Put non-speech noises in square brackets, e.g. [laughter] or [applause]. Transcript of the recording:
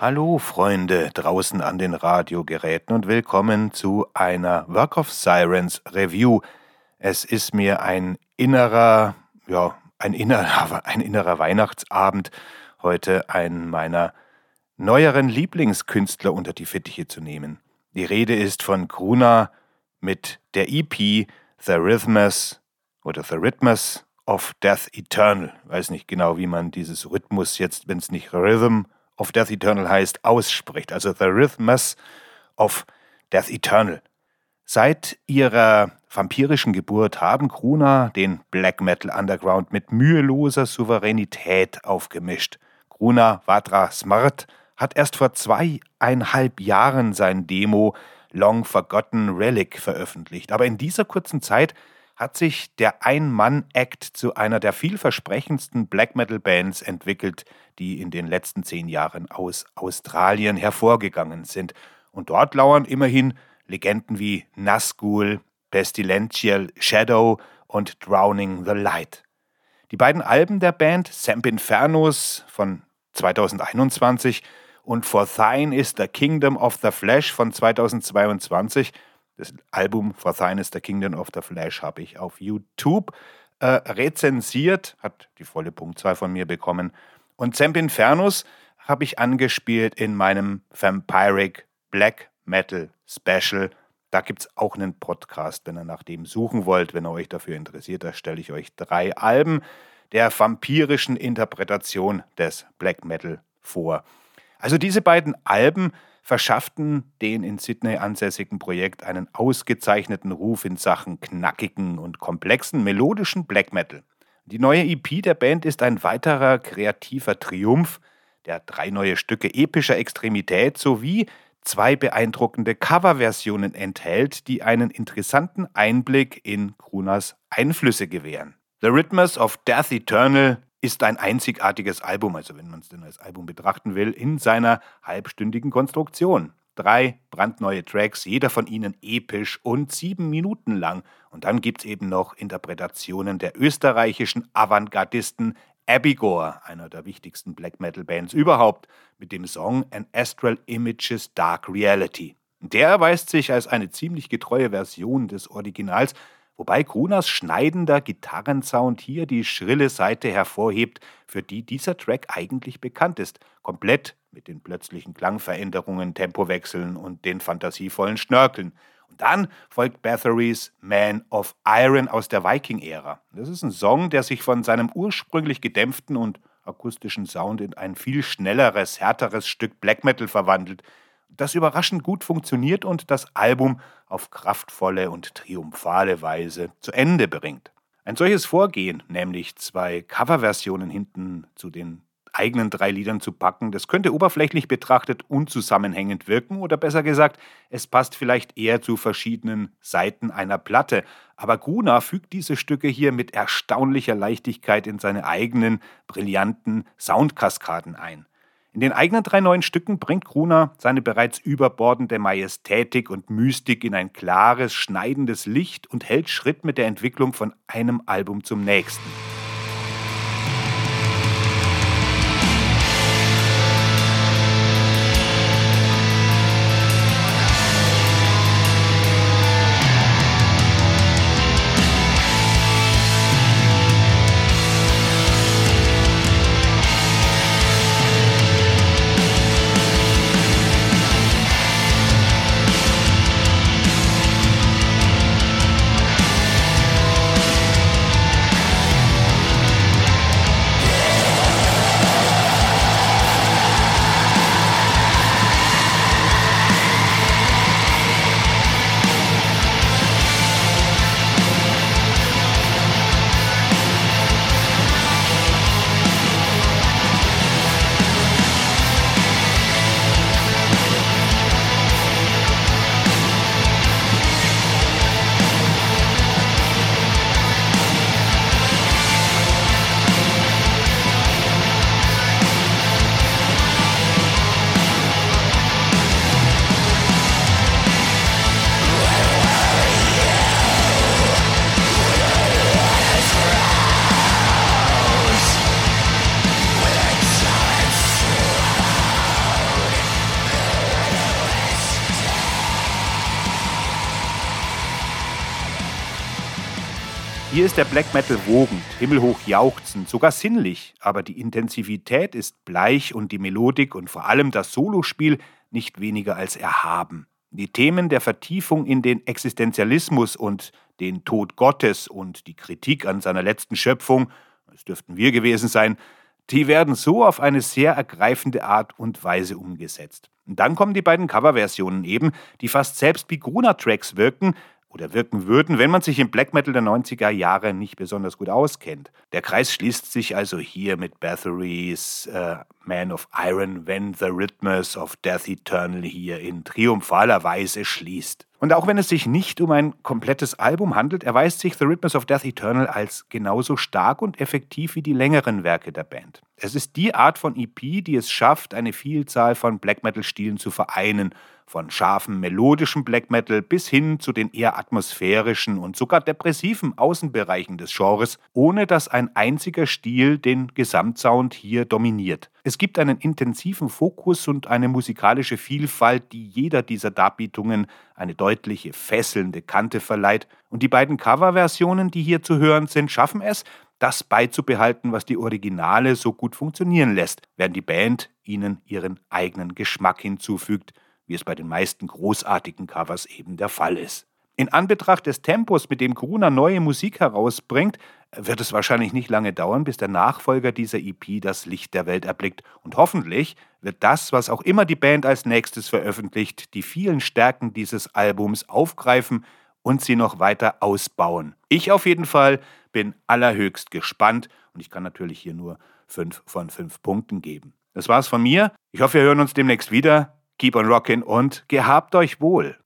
Hallo Freunde draußen an den Radiogeräten und willkommen zu einer Work of Sirens Review. Es ist mir ein innerer, ja, ein innerer, [laughs] ein innerer Weihnachtsabend, heute einen meiner neueren Lieblingskünstler unter die Fittiche zu nehmen. Die Rede ist von Kruna mit der EP The Rhythmus oder The Rhythmus of Death Eternal. Weiß nicht genau, wie man dieses Rhythmus jetzt, wenn es nicht Rhythm of Death Eternal heißt, ausspricht. Also The Rhythmus of Death Eternal. Seit ihrer vampirischen Geburt haben Kruna den Black Metal Underground mit müheloser Souveränität aufgemischt. Kruna Vatra Smart hat erst vor zweieinhalb Jahren sein Demo Long Forgotten Relic veröffentlicht. Aber in dieser kurzen Zeit hat sich der Ein-Mann-Act zu einer der vielversprechendsten Black Metal-Bands entwickelt, die in den letzten zehn Jahren aus Australien hervorgegangen sind. Und dort lauern immerhin Legenden wie Nazgul, Pestilential Shadow und Drowning the Light. Die beiden Alben der Band, Samp Infernus von 2021 und For Thine is the Kingdom of the Flesh von 2022, das Album For Thine is the Kingdom of the Flash habe ich auf YouTube äh, rezensiert, hat die volle Punktzahl von mir bekommen. Und Zemp Infernus habe ich angespielt in meinem Vampiric Black Metal Special. Da gibt es auch einen Podcast, wenn ihr nach dem suchen wollt. Wenn ihr euch dafür interessiert, da stelle ich euch drei Alben der vampirischen Interpretation des Black Metal vor. Also diese beiden Alben verschafften den in Sydney ansässigen Projekt einen ausgezeichneten Ruf in Sachen knackigen und komplexen melodischen Black Metal. Die neue EP der Band ist ein weiterer kreativer Triumph, der drei neue Stücke epischer Extremität sowie zwei beeindruckende Coverversionen enthält, die einen interessanten Einblick in Krunas Einflüsse gewähren. The Rhythmus of Death Eternal ist ein einzigartiges Album, also wenn man es denn als Album betrachten will, in seiner halbstündigen Konstruktion. Drei brandneue Tracks, jeder von ihnen episch und sieben Minuten lang. Und dann gibt es eben noch Interpretationen der österreichischen Avantgardisten Abigor, einer der wichtigsten Black Metal Bands überhaupt, mit dem Song An Astral Images Dark Reality. Der erweist sich als eine ziemlich getreue Version des Originals, wobei Krunas schneidender Gitarrensound hier die schrille Seite hervorhebt, für die dieser Track eigentlich bekannt ist, komplett mit den plötzlichen Klangveränderungen, Tempowechseln und den fantasievollen Schnörkeln. Und dann folgt Bathory's Man of Iron aus der Viking-Ära. Das ist ein Song, der sich von seinem ursprünglich gedämpften und akustischen Sound in ein viel schnelleres, härteres Stück Black Metal verwandelt, das überraschend gut funktioniert und das Album auf kraftvolle und triumphale Weise zu Ende bringt. Ein solches Vorgehen, nämlich zwei Coverversionen hinten zu den eigenen drei Liedern zu packen, das könnte oberflächlich betrachtet unzusammenhängend wirken oder besser gesagt, es passt vielleicht eher zu verschiedenen Seiten einer Platte. Aber Guna fügt diese Stücke hier mit erstaunlicher Leichtigkeit in seine eigenen brillanten Soundkaskaden ein. In den eigenen drei neuen Stücken bringt Gruner seine bereits überbordende Majestätik und Mystik in ein klares, schneidendes Licht und hält Schritt mit der Entwicklung von einem Album zum nächsten. Hier ist der Black Metal wogend, himmelhoch jauchzend, sogar sinnlich, aber die Intensivität ist bleich und die Melodik und vor allem das Solospiel nicht weniger als erhaben. Die Themen der Vertiefung in den Existenzialismus und den Tod Gottes und die Kritik an seiner letzten Schöpfung, das dürften wir gewesen sein, die werden so auf eine sehr ergreifende Art und Weise umgesetzt. Und dann kommen die beiden Coverversionen eben, die fast selbst wie Gruner-Tracks wirken, oder wirken würden, wenn man sich im Black Metal der 90er Jahre nicht besonders gut auskennt. Der Kreis schließt sich also hier mit Bathory's äh, Man of Iron, When the Rhythmus of Death Eternal hier in triumphaler Weise schließt. Und auch wenn es sich nicht um ein komplettes Album handelt, erweist sich The Rhythmus of Death Eternal als genauso stark und effektiv wie die längeren Werke der Band. Es ist die Art von EP, die es schafft, eine Vielzahl von Black Metal-Stilen zu vereinen von scharfem melodischem Black Metal bis hin zu den eher atmosphärischen und sogar depressiven Außenbereichen des Genres, ohne dass ein einziger Stil den Gesamtsound hier dominiert. Es gibt einen intensiven Fokus und eine musikalische Vielfalt, die jeder dieser Darbietungen eine deutliche, fesselnde Kante verleiht, und die beiden Coverversionen, die hier zu hören sind, schaffen es, das beizubehalten, was die Originale so gut funktionieren lässt, während die Band ihnen ihren eigenen Geschmack hinzufügt wie es bei den meisten großartigen Covers eben der Fall ist. In Anbetracht des Tempos, mit dem Gruner neue Musik herausbringt, wird es wahrscheinlich nicht lange dauern, bis der Nachfolger dieser EP das Licht der Welt erblickt. Und hoffentlich wird das, was auch immer die Band als nächstes veröffentlicht, die vielen Stärken dieses Albums aufgreifen und sie noch weiter ausbauen. Ich auf jeden Fall bin allerhöchst gespannt und ich kann natürlich hier nur fünf von fünf Punkten geben. Das war's von mir. Ich hoffe, wir hören uns demnächst wieder. Keep on rockin' und gehabt euch wohl.